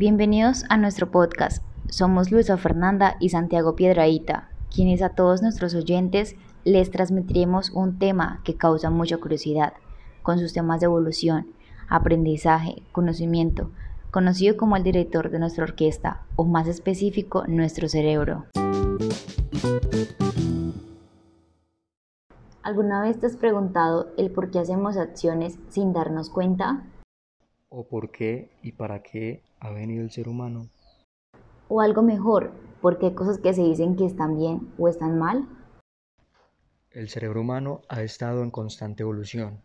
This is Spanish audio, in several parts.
Bienvenidos a nuestro podcast. Somos Luisa Fernanda y Santiago Piedraíta, quienes a todos nuestros oyentes les transmitiremos un tema que causa mucha curiosidad, con sus temas de evolución, aprendizaje, conocimiento, conocido como el director de nuestra orquesta, o más específico, nuestro cerebro. ¿Alguna vez te has preguntado el por qué hacemos acciones sin darnos cuenta? ¿O por qué y para qué ha venido el ser humano? O algo mejor, ¿por qué hay cosas que se dicen que están bien o están mal? El cerebro humano ha estado en constante evolución,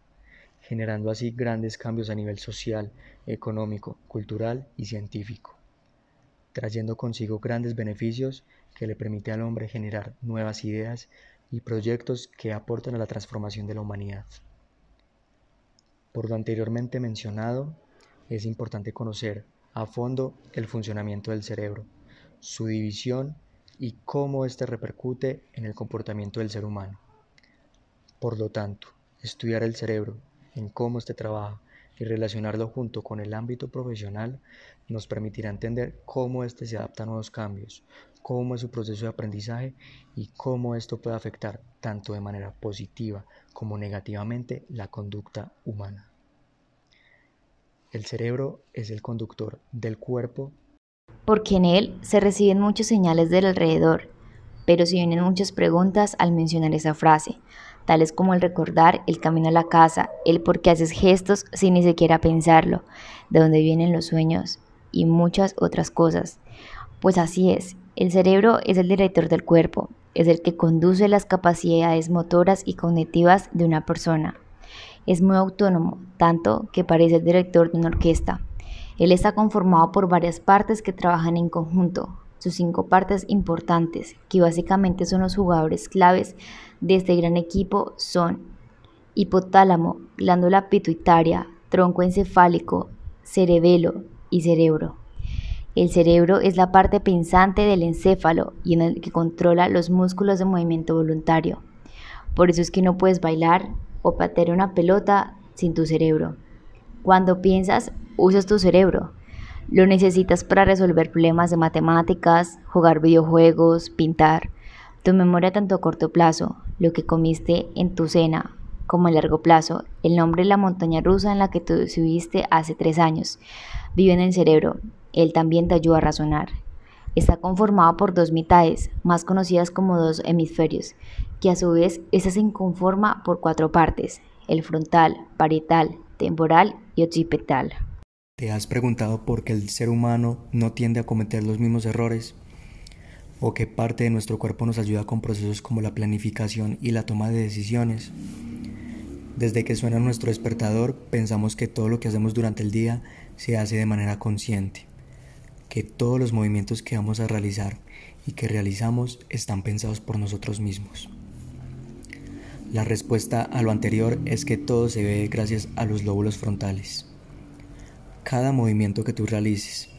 generando así grandes cambios a nivel social, económico, cultural y científico, trayendo consigo grandes beneficios que le permite al hombre generar nuevas ideas y proyectos que aportan a la transformación de la humanidad. Por lo anteriormente mencionado, es importante conocer a fondo el funcionamiento del cerebro, su división y cómo éste repercute en el comportamiento del ser humano. Por lo tanto, estudiar el cerebro, en cómo éste trabaja y relacionarlo junto con el ámbito profesional nos permitirá entender cómo éste se adapta a nuevos cambios, cómo es su proceso de aprendizaje y cómo esto puede afectar tanto de manera positiva como negativamente la conducta humana. El cerebro es el conductor del cuerpo porque en él se reciben muchas señales del alrededor, pero se vienen muchas preguntas al mencionar esa frase, tales como el recordar el camino a la casa, el por qué haces gestos sin ni siquiera pensarlo, de dónde vienen los sueños y muchas otras cosas. Pues así es, el cerebro es el director del cuerpo, es el que conduce las capacidades motoras y cognitivas de una persona. Es muy autónomo, tanto que parece el director de una orquesta. Él está conformado por varias partes que trabajan en conjunto, sus cinco partes importantes, que básicamente son los jugadores claves de este gran equipo, son hipotálamo, glándula pituitaria, tronco encefálico, cerebelo y cerebro. El cerebro es la parte pensante del encéfalo y en el que controla los músculos de movimiento voluntario. Por eso es que no puedes bailar o patear una pelota sin tu cerebro. Cuando piensas, usas tu cerebro. Lo necesitas para resolver problemas de matemáticas, jugar videojuegos, pintar. Tu memoria tanto a corto plazo, lo que comiste en tu cena, como a largo plazo, el nombre de la montaña rusa en la que tú subiste hace tres años, vive en el cerebro. Él también te ayuda a razonar. Está conformado por dos mitades, más conocidas como dos hemisferios, que a su vez se conforma por cuatro partes, el frontal, parietal, temporal y occipital. ¿Te has preguntado por qué el ser humano no tiende a cometer los mismos errores? ¿O qué parte de nuestro cuerpo nos ayuda con procesos como la planificación y la toma de decisiones? Desde que suena nuestro despertador, pensamos que todo lo que hacemos durante el día se hace de manera consciente, que todos los movimientos que vamos a realizar y que realizamos están pensados por nosotros mismos. La respuesta a lo anterior es que todo se ve gracias a los lóbulos frontales. Cada movimiento que tú realices,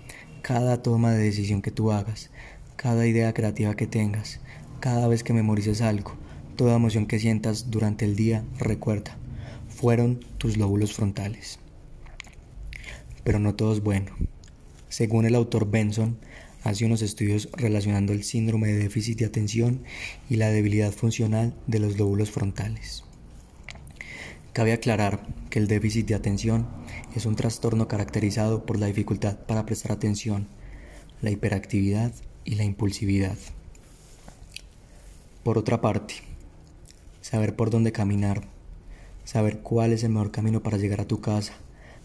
cada toma de decisión que tú hagas, cada idea creativa que tengas, cada vez que memorices algo, toda emoción que sientas durante el día, recuerda, fueron tus lóbulos frontales. Pero no todo es bueno. Según el autor Benson, hace unos estudios relacionando el síndrome de déficit de atención y la debilidad funcional de los lóbulos frontales. Cabe aclarar que el déficit de atención es un trastorno caracterizado por la dificultad para prestar atención, la hiperactividad y la impulsividad. Por otra parte, saber por dónde caminar, saber cuál es el mejor camino para llegar a tu casa,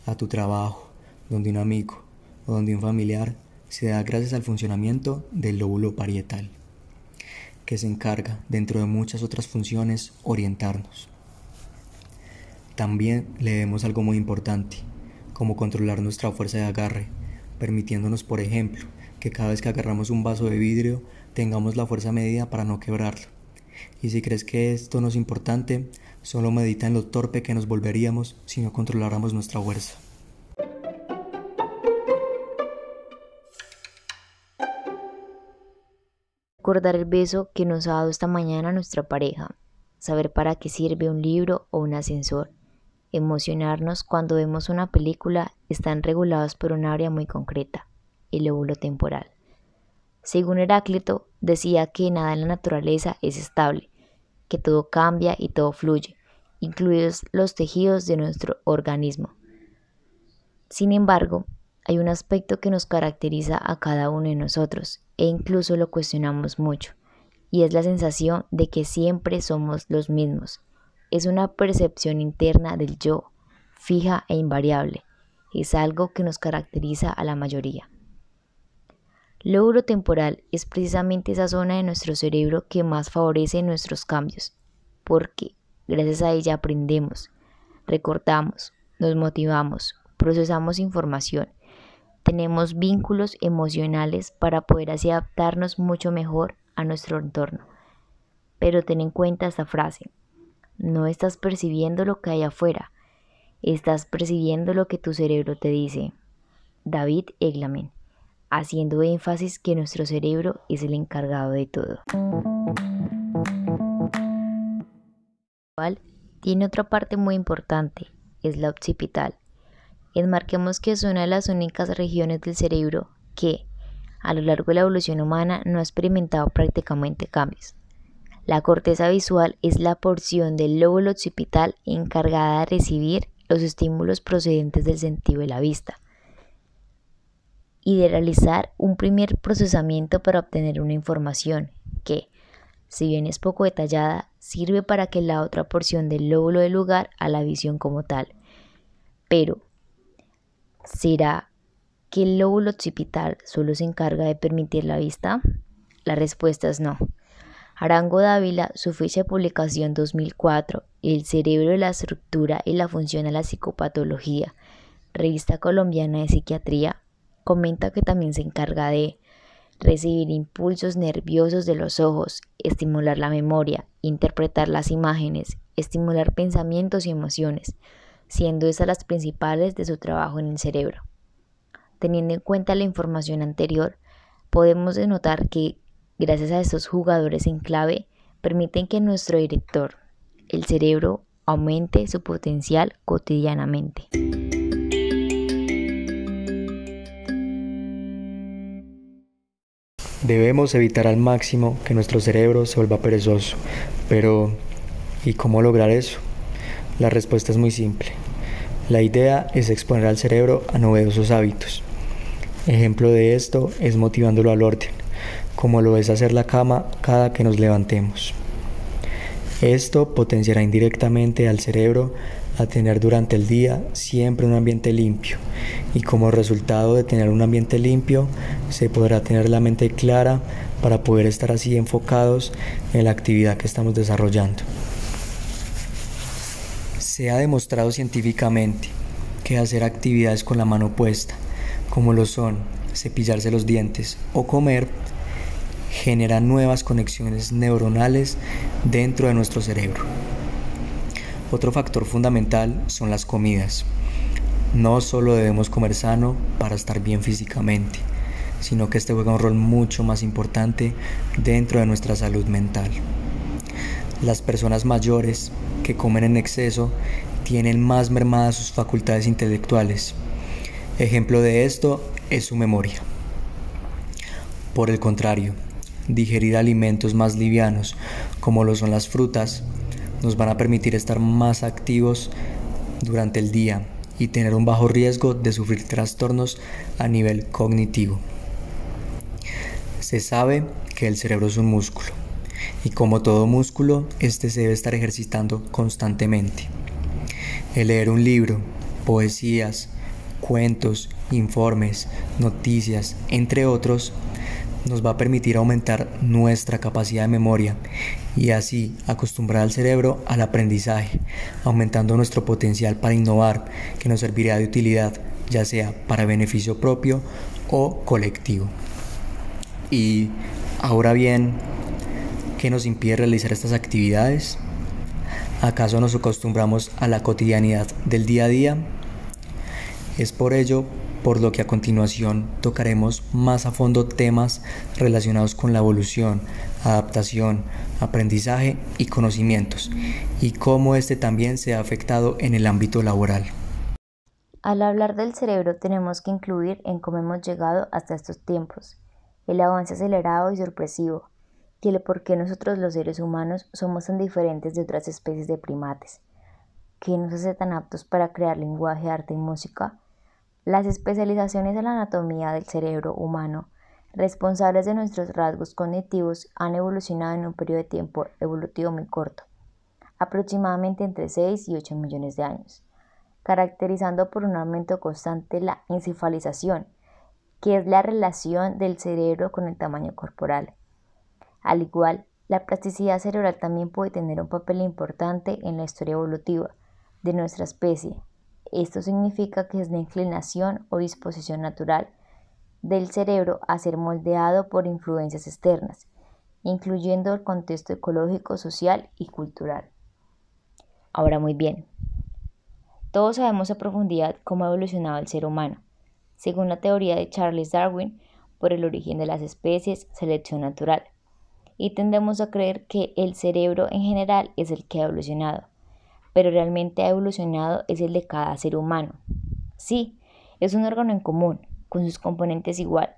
a tu trabajo, donde un amigo o donde un familiar se da gracias al funcionamiento del lóbulo parietal, que se encarga, dentro de muchas otras funciones, orientarnos. También le vemos algo muy importante, como controlar nuestra fuerza de agarre, permitiéndonos, por ejemplo, que cada vez que agarramos un vaso de vidrio tengamos la fuerza medida para no quebrarlo. Y si crees que esto no es importante, solo medita en lo torpe que nos volveríamos si no controláramos nuestra fuerza. Recordar el beso que nos ha dado esta mañana nuestra pareja, saber para qué sirve un libro o un ascensor, emocionarnos cuando vemos una película están regulados por un área muy concreta, el lóbulo temporal. Según Heráclito, decía que nada en la naturaleza es estable, que todo cambia y todo fluye, incluidos los tejidos de nuestro organismo. Sin embargo, hay un aspecto que nos caracteriza a cada uno de nosotros e incluso lo cuestionamos mucho, y es la sensación de que siempre somos los mismos. Es una percepción interna del yo, fija e invariable. Es algo que nos caracteriza a la mayoría. Lóbulo temporal es precisamente esa zona de nuestro cerebro que más favorece nuestros cambios, porque gracias a ella aprendemos, recordamos, nos motivamos, procesamos información, tenemos vínculos emocionales para poder así adaptarnos mucho mejor a nuestro entorno. Pero ten en cuenta esta frase, no estás percibiendo lo que hay afuera, estás percibiendo lo que tu cerebro te dice. David Eglamen haciendo énfasis que nuestro cerebro es el encargado de todo. Tiene otra parte muy importante, es la occipital. Enmarquemos que es una de las únicas regiones del cerebro que, a lo largo de la evolución humana, no ha experimentado prácticamente cambios. La corteza visual es la porción del lóbulo occipital encargada de recibir los estímulos procedentes del sentido de la vista y de realizar un primer procesamiento para obtener una información que, si bien es poco detallada, sirve para que la otra porción del lóbulo dé lugar a la visión como tal. Pero, ¿será que el lóbulo occipital solo se encarga de permitir la vista? La respuesta es no. Arango Dávila, su fecha de publicación 2004, El cerebro, la estructura y la función de la psicopatología, Revista Colombiana de Psiquiatría, comenta que también se encarga de recibir impulsos nerviosos de los ojos, estimular la memoria, interpretar las imágenes, estimular pensamientos y emociones, siendo esas las principales de su trabajo en el cerebro. Teniendo en cuenta la información anterior, podemos denotar que, gracias a estos jugadores en clave, permiten que nuestro director, el cerebro, aumente su potencial cotidianamente. Debemos evitar al máximo que nuestro cerebro se vuelva perezoso. Pero, ¿y cómo lograr eso? La respuesta es muy simple. La idea es exponer al cerebro a novedosos hábitos. Ejemplo de esto es motivándolo al orden, como lo es hacer la cama cada que nos levantemos. Esto potenciará indirectamente al cerebro a tener durante el día siempre un ambiente limpio y como resultado de tener un ambiente limpio se podrá tener la mente clara para poder estar así enfocados en la actividad que estamos desarrollando. Se ha demostrado científicamente que hacer actividades con la mano puesta, como lo son cepillarse los dientes o comer, genera nuevas conexiones neuronales dentro de nuestro cerebro. Otro factor fundamental son las comidas. No solo debemos comer sano para estar bien físicamente, sino que este juega un rol mucho más importante dentro de nuestra salud mental. Las personas mayores que comen en exceso tienen más mermadas sus facultades intelectuales. Ejemplo de esto es su memoria. Por el contrario, digerir alimentos más livianos, como lo son las frutas, nos van a permitir estar más activos durante el día y tener un bajo riesgo de sufrir trastornos a nivel cognitivo. Se sabe que el cerebro es un músculo y como todo músculo, este se debe estar ejercitando constantemente. El leer un libro, poesías, cuentos, informes, noticias, entre otros, nos va a permitir aumentar nuestra capacidad de memoria y así acostumbrar al cerebro al aprendizaje, aumentando nuestro potencial para innovar, que nos servirá de utilidad, ya sea para beneficio propio o colectivo. Y ahora bien, ¿qué nos impide realizar estas actividades? ¿Acaso nos acostumbramos a la cotidianidad del día a día? Es por ello por lo que a continuación tocaremos más a fondo temas relacionados con la evolución, adaptación, aprendizaje y conocimientos, y cómo este también se ha afectado en el ámbito laboral. Al hablar del cerebro tenemos que incluir en cómo hemos llegado hasta estos tiempos, el avance acelerado y sorpresivo, y por qué nosotros los seres humanos somos tan diferentes de otras especies de primates, que nos hace tan aptos para crear lenguaje, arte y música. Las especializaciones en la anatomía del cerebro humano responsables de nuestros rasgos cognitivos han evolucionado en un periodo de tiempo evolutivo muy corto, aproximadamente entre 6 y 8 millones de años, caracterizando por un aumento constante la encefalización, que es la relación del cerebro con el tamaño corporal. Al igual, la plasticidad cerebral también puede tener un papel importante en la historia evolutiva de nuestra especie. Esto significa que es la inclinación o disposición natural del cerebro a ser moldeado por influencias externas, incluyendo el contexto ecológico, social y cultural. Ahora muy bien, todos sabemos a profundidad cómo ha evolucionado el ser humano, según la teoría de Charles Darwin, por el origen de las especies, selección natural, y tendemos a creer que el cerebro en general es el que ha evolucionado, pero realmente ha evolucionado es el de cada ser humano. Sí, es un órgano en común, con sus componentes igual,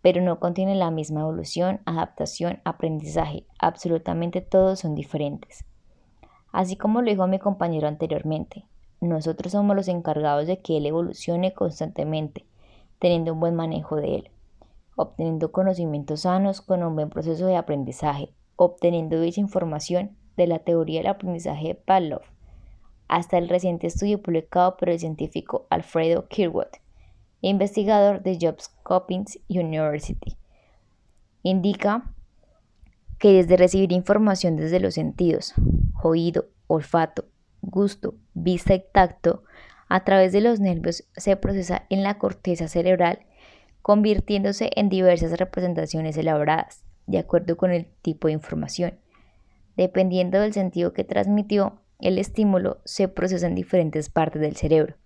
pero no contiene la misma evolución, adaptación, aprendizaje. Absolutamente todos son diferentes. Así como lo dijo mi compañero anteriormente, nosotros somos los encargados de que él evolucione constantemente, teniendo un buen manejo de él, obteniendo conocimientos sanos con un buen proceso de aprendizaje, obteniendo dicha información de la teoría del aprendizaje de Pavlov, hasta el reciente estudio publicado por el científico Alfredo Kirwood, investigador de Johns Hopkins University. Indica que desde recibir información desde los sentidos, oído, olfato, gusto, vista y tacto, a través de los nervios se procesa en la corteza cerebral, convirtiéndose en diversas representaciones elaboradas, de acuerdo con el tipo de información. Dependiendo del sentido que transmitió, el estímulo se procesa en diferentes partes del cerebro.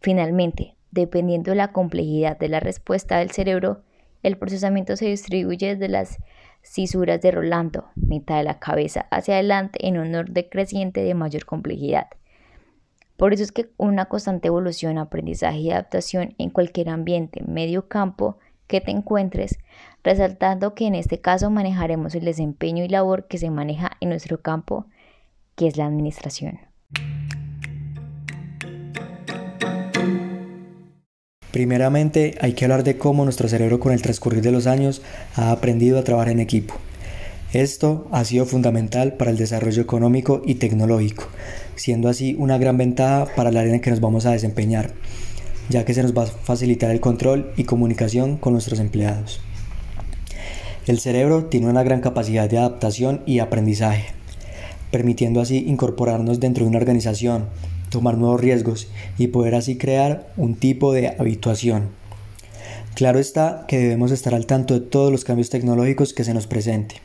Finalmente, Dependiendo de la complejidad de la respuesta del cerebro, el procesamiento se distribuye desde las cisuras de Rolando, mitad de la cabeza, hacia adelante en un orden creciente de mayor complejidad. Por eso es que una constante evolución, aprendizaje y adaptación en cualquier ambiente, medio campo que te encuentres, resaltando que en este caso manejaremos el desempeño y labor que se maneja en nuestro campo, que es la administración. Primeramente, hay que hablar de cómo nuestro cerebro con el transcurrir de los años ha aprendido a trabajar en equipo. Esto ha sido fundamental para el desarrollo económico y tecnológico, siendo así una gran ventaja para el área en que nos vamos a desempeñar, ya que se nos va a facilitar el control y comunicación con nuestros empleados. El cerebro tiene una gran capacidad de adaptación y aprendizaje, permitiendo así incorporarnos dentro de una organización, tomar nuevos riesgos y poder así crear un tipo de habituación. Claro está que debemos estar al tanto de todos los cambios tecnológicos que se nos presente.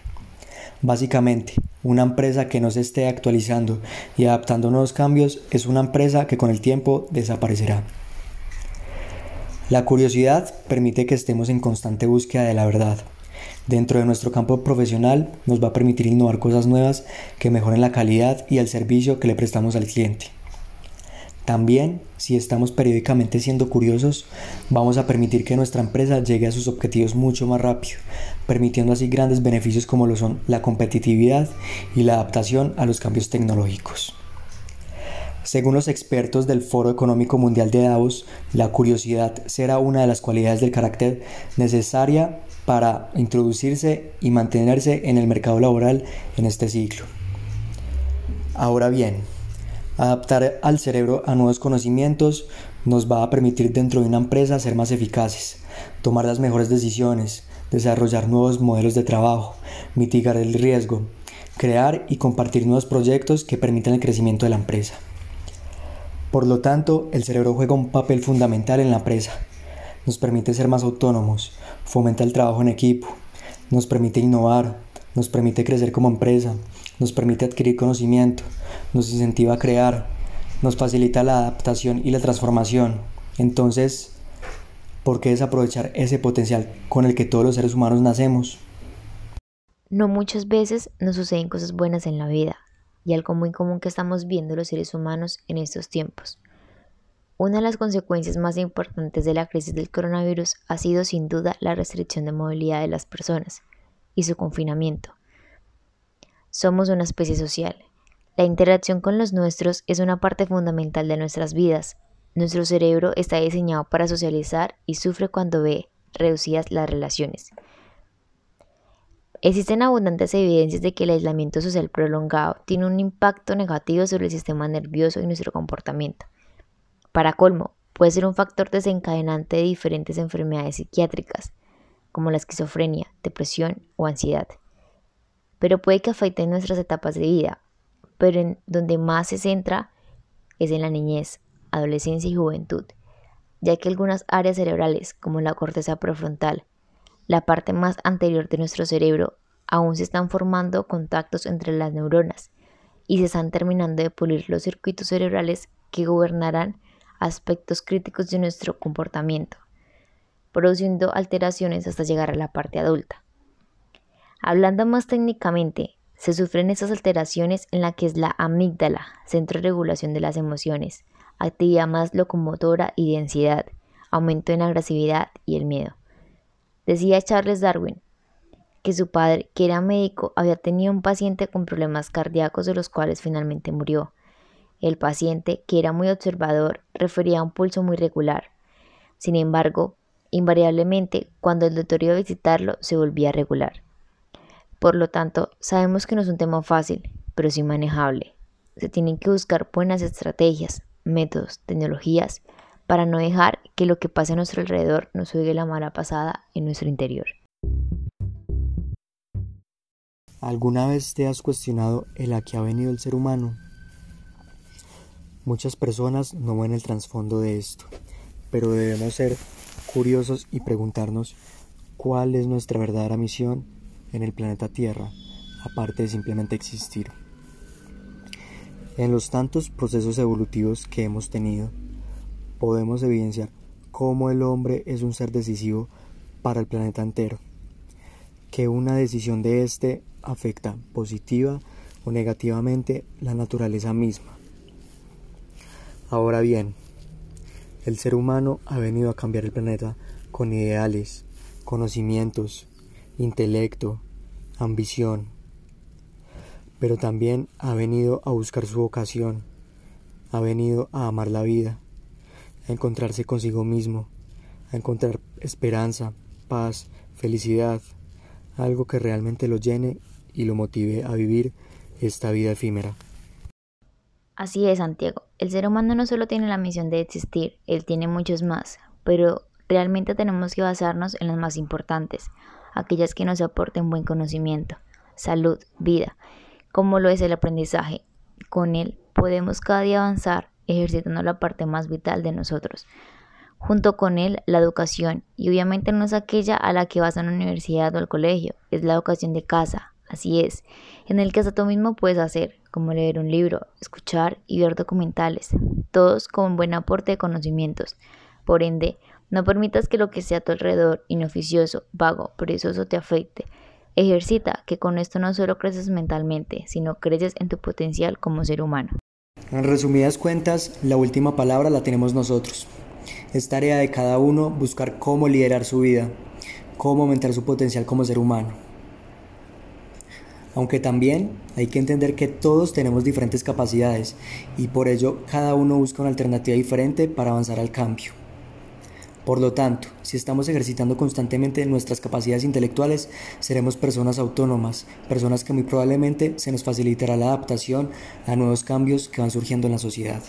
Básicamente, una empresa que no se esté actualizando y adaptando nuevos cambios es una empresa que con el tiempo desaparecerá. La curiosidad permite que estemos en constante búsqueda de la verdad. Dentro de nuestro campo profesional nos va a permitir innovar cosas nuevas que mejoren la calidad y el servicio que le prestamos al cliente. También, si estamos periódicamente siendo curiosos, vamos a permitir que nuestra empresa llegue a sus objetivos mucho más rápido, permitiendo así grandes beneficios como lo son la competitividad y la adaptación a los cambios tecnológicos. Según los expertos del Foro Económico Mundial de Davos, la curiosidad será una de las cualidades del carácter necesaria para introducirse y mantenerse en el mercado laboral en este ciclo. Ahora bien, Adaptar al cerebro a nuevos conocimientos nos va a permitir dentro de una empresa ser más eficaces, tomar las mejores decisiones, desarrollar nuevos modelos de trabajo, mitigar el riesgo, crear y compartir nuevos proyectos que permitan el crecimiento de la empresa. Por lo tanto, el cerebro juega un papel fundamental en la empresa. Nos permite ser más autónomos, fomenta el trabajo en equipo, nos permite innovar, nos permite crecer como empresa, nos permite adquirir conocimiento, nos incentiva a crear, nos facilita la adaptación y la transformación. Entonces, ¿por qué desaprovechar ese potencial con el que todos los seres humanos nacemos? No muchas veces nos suceden cosas buenas en la vida y algo muy común que estamos viendo los seres humanos en estos tiempos. Una de las consecuencias más importantes de la crisis del coronavirus ha sido sin duda la restricción de movilidad de las personas y su confinamiento. Somos una especie social. La interacción con los nuestros es una parte fundamental de nuestras vidas. Nuestro cerebro está diseñado para socializar y sufre cuando ve reducidas las relaciones. Existen abundantes evidencias de que el aislamiento social prolongado tiene un impacto negativo sobre el sistema nervioso y nuestro comportamiento. Para colmo, puede ser un factor desencadenante de diferentes enfermedades psiquiátricas, como la esquizofrenia, depresión o ansiedad. Pero puede que afecte nuestras etapas de vida, pero en donde más se centra es en la niñez, adolescencia y juventud, ya que algunas áreas cerebrales, como la corteza prefrontal, la parte más anterior de nuestro cerebro, aún se están formando contactos entre las neuronas y se están terminando de pulir los circuitos cerebrales que gobernarán aspectos críticos de nuestro comportamiento, produciendo alteraciones hasta llegar a la parte adulta. Hablando más técnicamente, se sufren esas alteraciones en la que es la amígdala, centro de regulación de las emociones, actividad más locomotora y de ansiedad, aumento en la agresividad y el miedo. Decía Charles Darwin que su padre, que era médico, había tenido un paciente con problemas cardíacos de los cuales finalmente murió. El paciente, que era muy observador, refería a un pulso muy regular. Sin embargo, invariablemente, cuando el doctor iba a visitarlo, se volvía regular. Por lo tanto, sabemos que no es un tema fácil, pero sí manejable. Se tienen que buscar buenas estrategias, métodos, tecnologías, para no dejar que lo que pase a nuestro alrededor nos juegue la mala pasada en nuestro interior. ¿Alguna vez te has cuestionado el a qué ha venido el ser humano? Muchas personas no ven el trasfondo de esto, pero debemos ser curiosos y preguntarnos cuál es nuestra verdadera misión en el planeta Tierra, aparte de simplemente existir. En los tantos procesos evolutivos que hemos tenido, podemos evidenciar cómo el hombre es un ser decisivo para el planeta entero, que una decisión de éste afecta positiva o negativamente la naturaleza misma. Ahora bien, el ser humano ha venido a cambiar el planeta con ideales, conocimientos, intelecto, ambición, pero también ha venido a buscar su vocación, ha venido a amar la vida, a encontrarse consigo mismo, a encontrar esperanza, paz, felicidad, algo que realmente lo llene y lo motive a vivir esta vida efímera. Así es, Santiago. El ser humano no solo tiene la misión de existir, él tiene muchos más, pero realmente tenemos que basarnos en las más importantes, aquellas que nos aporten buen conocimiento, salud, vida, como lo es el aprendizaje. Con él podemos cada día avanzar ejercitando la parte más vital de nosotros. Junto con él, la educación, y obviamente no es aquella a la que vas a una universidad o al colegio, es la educación de casa, así es, en el que hasta tú mismo puedes hacer, como leer un libro, escuchar y ver documentales, todos con buen aporte de conocimientos. Por ende, no permitas que lo que sea a tu alrededor, inoficioso, vago, perezoso, te afecte. Ejercita que con esto no solo creces mentalmente, sino creces en tu potencial como ser humano. En resumidas cuentas, la última palabra la tenemos nosotros. Es tarea de cada uno buscar cómo liderar su vida, cómo aumentar su potencial como ser humano aunque también hay que entender que todos tenemos diferentes capacidades y por ello cada uno busca una alternativa diferente para avanzar al cambio. Por lo tanto, si estamos ejercitando constantemente nuestras capacidades intelectuales, seremos personas autónomas, personas que muy probablemente se nos facilitará la adaptación a nuevos cambios que van surgiendo en la sociedad.